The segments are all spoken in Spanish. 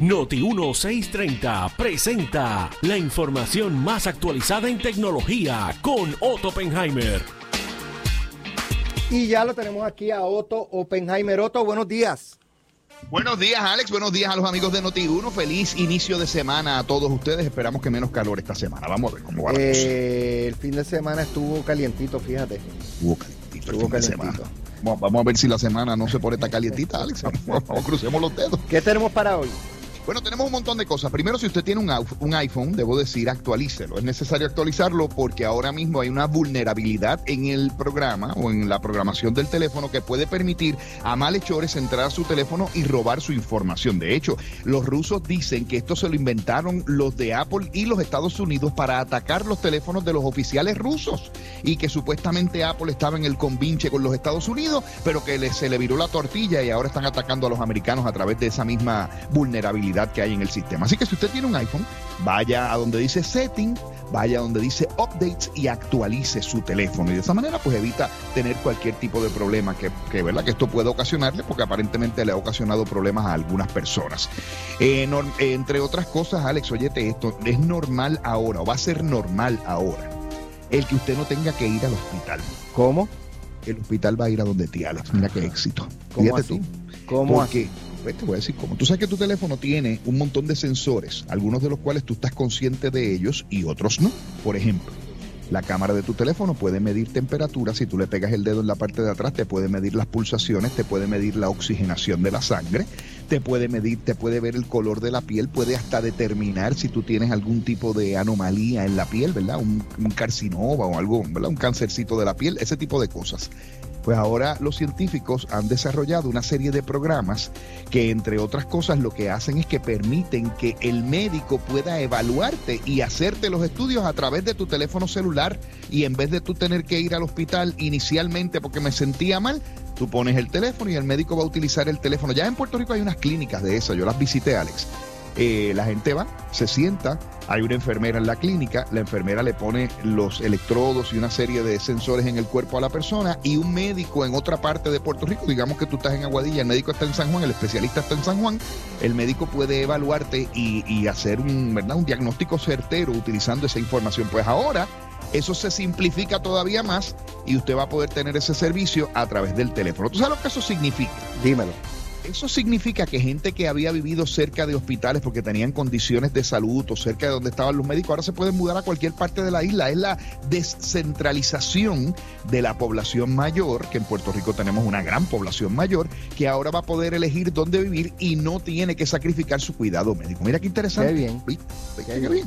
Noti 1630 presenta la información más actualizada en tecnología con Otto Oppenheimer. Y ya lo tenemos aquí a Otto Oppenheimer. Otto, buenos días. Buenos días, Alex. Buenos días a los amigos de Noti1. Feliz inicio de semana a todos ustedes. Esperamos que menos calor esta semana. Vamos a ver cómo va la cosa. Eh, el fin de semana estuvo calientito, fíjate. Estuvo calientito el Estuvo de calientito. semana. Vamos, vamos a ver si la semana no se pone tan calientita, Alex. Vamos, vamos, crucemos los dedos. ¿Qué tenemos para hoy? Bueno, tenemos un montón de cosas. Primero, si usted tiene un, iPhone, debo decir, actualícelo. Es necesario actualizarlo porque ahora mismo hay una vulnerabilidad en el programa o en la programación del teléfono que puede permitir a malhechores entrar a su teléfono y robar su información. De hecho, los rusos dicen que esto se lo inventaron los de Apple y los Estados Unidos para atacar los teléfonos de los oficiales rusos y que supuestamente Apple estaba en el convinche con los Estados Unidos, pero que se le viró la tortilla y ahora están atacando a los americanos a través de esa misma vulnerabilidad que hay en el sistema. Así que si usted tiene un iPhone, vaya a donde dice Setting, vaya a donde dice Updates y actualice su teléfono. Y de esa manera, pues evita tener cualquier tipo de problema que, que, ¿verdad? que esto pueda ocasionarle, porque aparentemente le ha ocasionado problemas a algunas personas. Eh, entre otras cosas, Alex, óyete esto, es normal ahora, o va a ser normal ahora, el que usted no tenga que ir al hospital. ¿Cómo? El hospital va a ir a donde ti, Alex. Mira qué éxito. ¿Cómo Fíjate así? tú. ¿Cómo Porque, pues, te voy a decir cómo. Tú sabes que tu teléfono tiene un montón de sensores, algunos de los cuales tú estás consciente de ellos y otros no. Por ejemplo, la cámara de tu teléfono puede medir temperatura. Si tú le pegas el dedo en la parte de atrás, te puede medir las pulsaciones, te puede medir la oxigenación de la sangre, te puede medir, te puede ver el color de la piel, puede hasta determinar si tú tienes algún tipo de anomalía en la piel, ¿verdad? Un, un carcinoma o algo, ¿verdad? Un cancercito de la piel, ese tipo de cosas. Pues ahora los científicos han desarrollado una serie de programas que entre otras cosas lo que hacen es que permiten que el médico pueda evaluarte y hacerte los estudios a través de tu teléfono celular y en vez de tú tener que ir al hospital inicialmente porque me sentía mal, tú pones el teléfono y el médico va a utilizar el teléfono. Ya en Puerto Rico hay unas clínicas de eso, yo las visité, Alex. Eh, la gente va, se sienta, hay una enfermera en la clínica, la enfermera le pone los electrodos y una serie de sensores en el cuerpo a la persona y un médico en otra parte de Puerto Rico, digamos que tú estás en Aguadilla, el médico está en San Juan, el especialista está en San Juan, el médico puede evaluarte y, y hacer un, ¿verdad? un diagnóstico certero utilizando esa información. Pues ahora eso se simplifica todavía más y usted va a poder tener ese servicio a través del teléfono. ¿Tú sabes lo que eso significa? Dímelo. Eso significa que gente que había vivido cerca de hospitales porque tenían condiciones de salud o cerca de donde estaban los médicos, ahora se pueden mudar a cualquier parte de la isla. Es la descentralización de la población mayor, que en Puerto Rico tenemos una gran población mayor, que ahora va a poder elegir dónde vivir y no tiene que sacrificar su cuidado médico. Mira qué interesante. Qué bien. ¿Viste? Qué Qué bien. bien.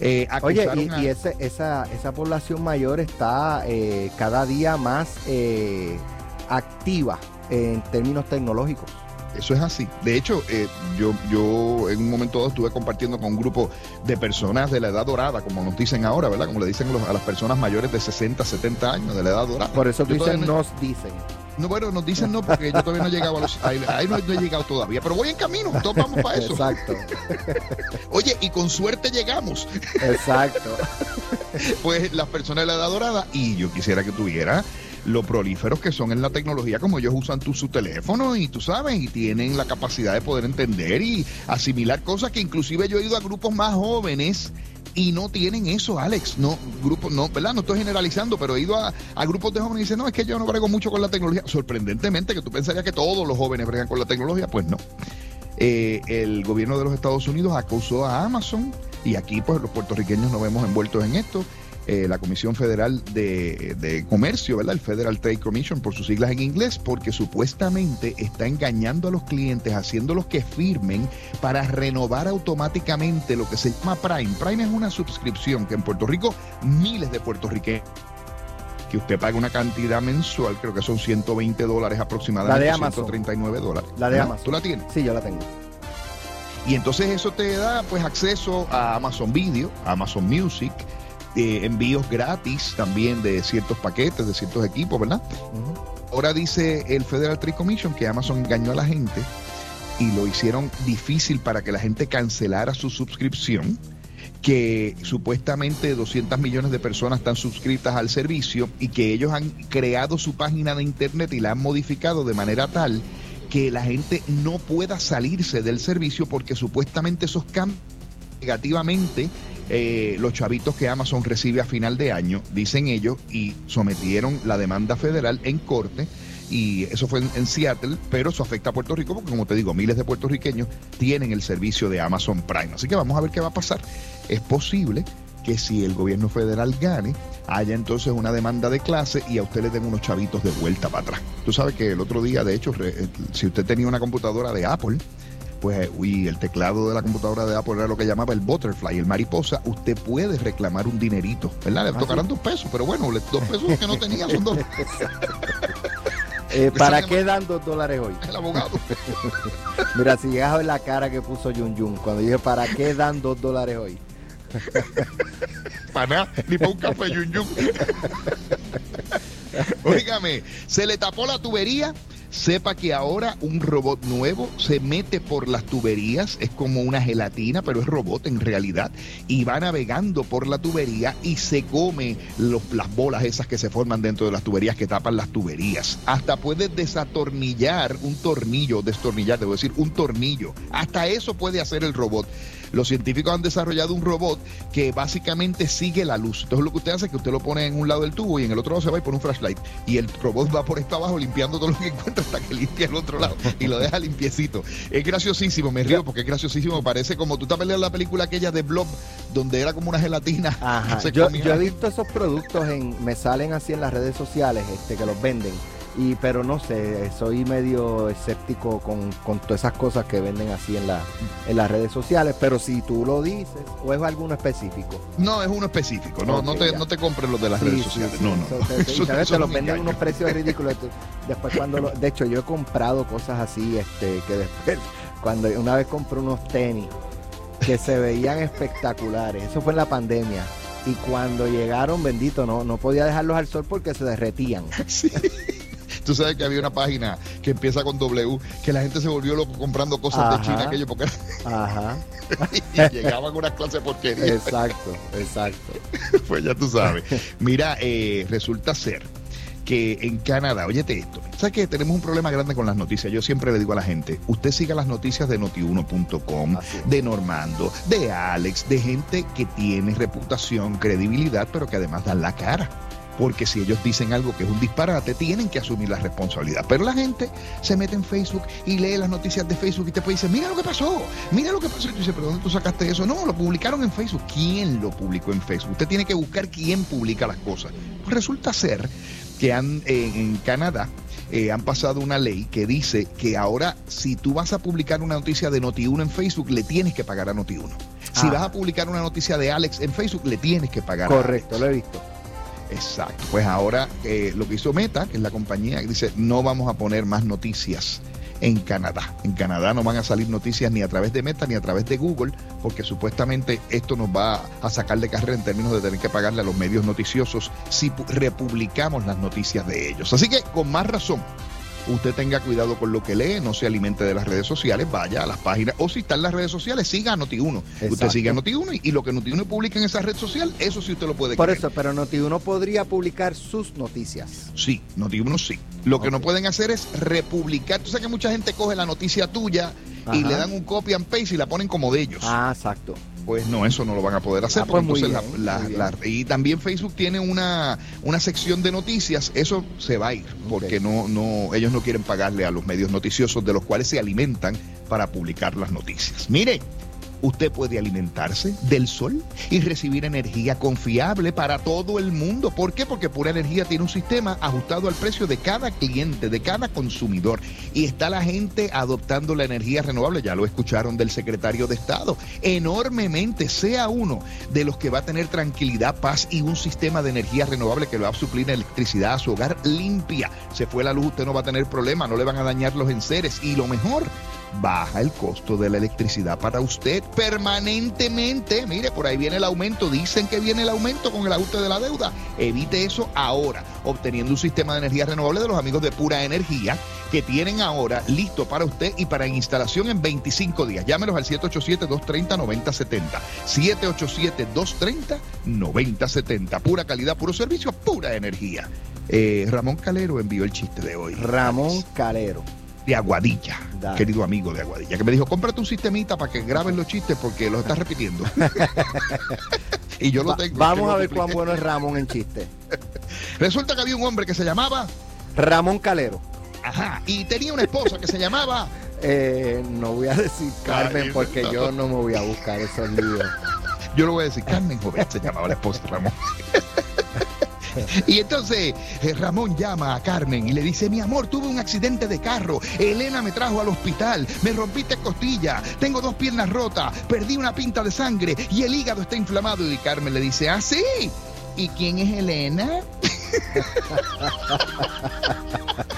Eh, Oye, y, a- y ese- esa, esa población mayor está eh, cada día más eh, activa en términos tecnológicos. Eso es así. De hecho, eh, yo, yo en un momento dado estuve compartiendo con un grupo de personas de la edad dorada, como nos dicen ahora, ¿verdad? Como le dicen los- a las personas mayores de 60, 70 años, de la edad dorada. Por eso tú Yo dices, todavía no- nos dicen. No, bueno, nos dicen no, porque yo todavía no he llegado a los. Ahí, ahí no, no he llegado todavía, pero voy en camino, todos vamos para eso. Exacto, Oye, y con suerte llegamos. exacto. Pues las personas de la edad dorada, y yo quisiera que tuviera lo prolíferos que son en la tecnología, como ellos usan tu, su teléfono y tú sabes, y tienen la capacidad de poder entender y asimilar cosas que inclusive yo he ido a grupos más jóvenes y no tienen eso, Alex. No, grupos, no, ¿verdad? No estoy generalizando, pero he ido a, a grupos de jóvenes y dicen, no, es que yo no brego mucho con la tecnología. Sorprendentemente, que tú pensarías que todos los jóvenes bregan con la tecnología, pues no. Eh, el gobierno de los Estados Unidos acusó a Amazon y aquí pues los puertorriqueños nos vemos envueltos en esto. Eh, la Comisión Federal de, de Comercio, ¿verdad? El Federal Trade Commission por sus siglas en inglés, porque supuestamente está engañando a los clientes, haciéndolos que firmen para renovar automáticamente lo que se llama Prime. Prime es una suscripción que en Puerto Rico miles de puertorriqueños que usted paga una cantidad mensual, creo que son 120 dólares aproximadamente, La de Amazon. 139 dólares. La de. Amazon. ¿Tú la tienes? Sí, yo la tengo. Y entonces eso te da pues acceso a Amazon Video, a Amazon Music, eh, envíos gratis también de ciertos paquetes, de ciertos equipos, ¿verdad? Ahora dice el Federal Trade Commission que Amazon engañó a la gente y lo hicieron difícil para que la gente cancelara su suscripción, que supuestamente 200 millones de personas están suscritas al servicio y que ellos han creado su página de internet y la han modificado de manera tal que la gente no pueda salirse del servicio porque supuestamente esos cambios negativamente eh, los chavitos que Amazon recibe a final de año, dicen ellos, y sometieron la demanda federal en corte. Y eso fue en, Seattle, pero eso afecta a Puerto Rico porque, como te digo, miles de puertorriqueños tienen el servicio de Amazon Prime. Así que vamos a ver qué va a pasar. Es posible que si el gobierno federal gane, haya entonces una demanda de clase y a usted le den unos chavitos de vuelta para atrás. Tú sabes que el otro día, de hecho, eh, si usted tenía una computadora de Apple, pues y el teclado de la computadora de Apple era lo que llamaba el butterfly, el mariposa, usted puede reclamar un dinerito, ¿verdad? Le ah, tocarán dos pesos, pero bueno, dos pesos que no tenía son dos. Eh, ¿Para qué dan dos dólares hoy? El abogado. Mira, si llegas a ver la cara que puso Yun Yun cuando dije, ¿para qué dan dos dólares hoy? para nada, ni para un café Yun Yun. Óigame, se le tapó la tubería Sepa que ahora un robot nuevo se mete por las tuberías, es como una gelatina, pero es robot en realidad, y va navegando por la tubería y se come las bolas esas que se forman dentro de las tuberías que tapan las tuberías. Hasta puede desatornillar un tornillo, destornillar, debo decir, un tornillo. Hasta eso puede hacer el robot. Los científicos han desarrollado un robot que básicamente sigue la luz. Entonces lo que usted hace es que usted lo pone en un lado del tubo y en el otro lado se va y pone un flashlight. Y el robot va por esto abajo limpiando todo lo que encuentra hasta que limpia el otro lado y lo deja limpiecito. Es graciosísimo, me río porque es graciosísimo. Parece como tú estás viendo la película aquella de Blob, donde era como una gelatina. Yo, yo, he visto esos productos en, me salen así en las redes sociales, este, que los venden y pero no sé, soy medio escéptico con, todas esas cosas que venden así en, la, en las redes sociales, pero si tú lo dices, o es alguno específico. No, es uno específico, no, no, te, no te compres los de las redes sociales, no, no. te, te, los venden unos precios ridículos. Después cuando de hecho yo he comprado cosas así, este, que después, cuando una vez compré unos tenis que se veían espectaculares, eso fue en la pandemia. Y cuando llegaron, bendito, no, no podía dejarlos al sol porque se derretían. Sí. Tú sabes que había una página que empieza con W, que la gente se volvió loco comprando cosas de China aquello porque Ajá. y llegaban unas clases de porquería. Exacto, exacto. pues ya tú sabes. Mira, eh, resulta ser que en Canadá, óyete esto, ¿sabes que tenemos un problema grande con las noticias? Yo siempre le digo a la gente, usted siga las noticias de notiuno.com, de Normando, de Alex, de gente que tiene reputación, credibilidad, pero que además dan la cara porque si ellos dicen algo que es un disparate, tienen que asumir la responsabilidad. Pero la gente se mete en Facebook y lee las noticias de Facebook y te puede decir, mira lo que pasó, mira lo que pasó. Y tú dices, pero ¿dónde tú sacaste eso? No, lo publicaron en Facebook. ¿Quién lo publicó en Facebook? Usted tiene que buscar quién publica las cosas. Pues resulta ser que han, en, Canadá eh, han pasado una ley que dice que ahora si tú vas a publicar una noticia de Noti1 en Facebook, le tienes que pagar a Noti1. Si ah. vas a publicar una noticia de Alex en Facebook, le tienes que pagar Correcto, lo he visto. Exacto. Pues ahora eh, lo que hizo Meta, que es la compañía, dice, no vamos a poner más noticias en Canadá. En Canadá no van a salir noticias ni a través de Meta ni a través de Google, porque supuestamente esto nos va a sacar de carrera en términos de tener que pagarle a los medios noticiosos si republicamos las noticias de ellos. Así que con más razón, usted tenga cuidado con lo que lee, no se alimente de las redes sociales, vaya a las páginas, o si está en las redes sociales, siga a Noti1. Usted sigue a Noti1 y, lo que Noti1 publica en esa red social, eso sí usted lo puede Por eso, pero Noti1 podría publicar sus noticias. Sí, Noti1 sí. Lo que no pueden hacer es republicar. Tú sabes que mucha gente coge la noticia tuya y le dan un copy and paste y la ponen como de ellos. Ah, exacto pues no, eso no lo van a poder hacer. Ah, pues y también Facebook tiene una, una sección de noticias, eso se va a ir, porque no, no, ellos no quieren pagarle a los medios noticiosos de los cuales se alimentan para publicar las noticias. Mire, usted puede alimentarse del sol y recibir energía confiable para todo el mundo. ¿Por qué? Porque Pura Energía tiene un sistema ajustado al precio de cada cliente, de cada consumidor. Y está la gente adoptando la energía renovable. Ya lo escucharon del secretario de Estado. Enormemente, sea uno de los que va a tener tranquilidad, paz y un sistema de energía renovable que le va a suplir electricidad a su hogar limpia. Se fue la luz, usted no va a tener problema, no le van a dañar los enseres. Y lo mejor, baja el costo de la electricidad para usted permanentemente. Mire, por ahí viene el aumento. Dicen que viene el aumento con el ajuste de la deuda. Evite eso ahora, obteniendo un sistema de energía renovable de los amigos de Pura Energía que tienen ahora listo para usted y para instalación en 25 días. Llámenos al 787-230-9070. 787-230-9070. Pura calidad, puro servicio, pura energía. Eh, Ramón Calero envió el chiste de hoy. Ramón Calero de Aguadilla, querido amigo de Aguadilla, que me dijo, cómprate un sistemita para que graben los chistes porque los estás repitiendo. y yo lo tengo. Vamos a ver cuán bueno es Ramón en chiste. Resulta que había un hombre que se llamaba Ramón Calero. Ajá, y tenía una esposa que se llamaba eh, no voy a decir Carmen porque yo no me voy a buscar esos líos. Yo lo voy a decir Carmen Joven, se llamaba la esposa Ramón. Y entonces eh, Ramón llama a Carmen y le dice, mi amor, tuve un accidente de carro, Elena me trajo al hospital, me rompiste costilla, tengo dos piernas rotas, perdí una pinta de sangre y el hígado está inflamado. Y Carmen le dice, ¿ah, sí? ¿Y quién es Elena?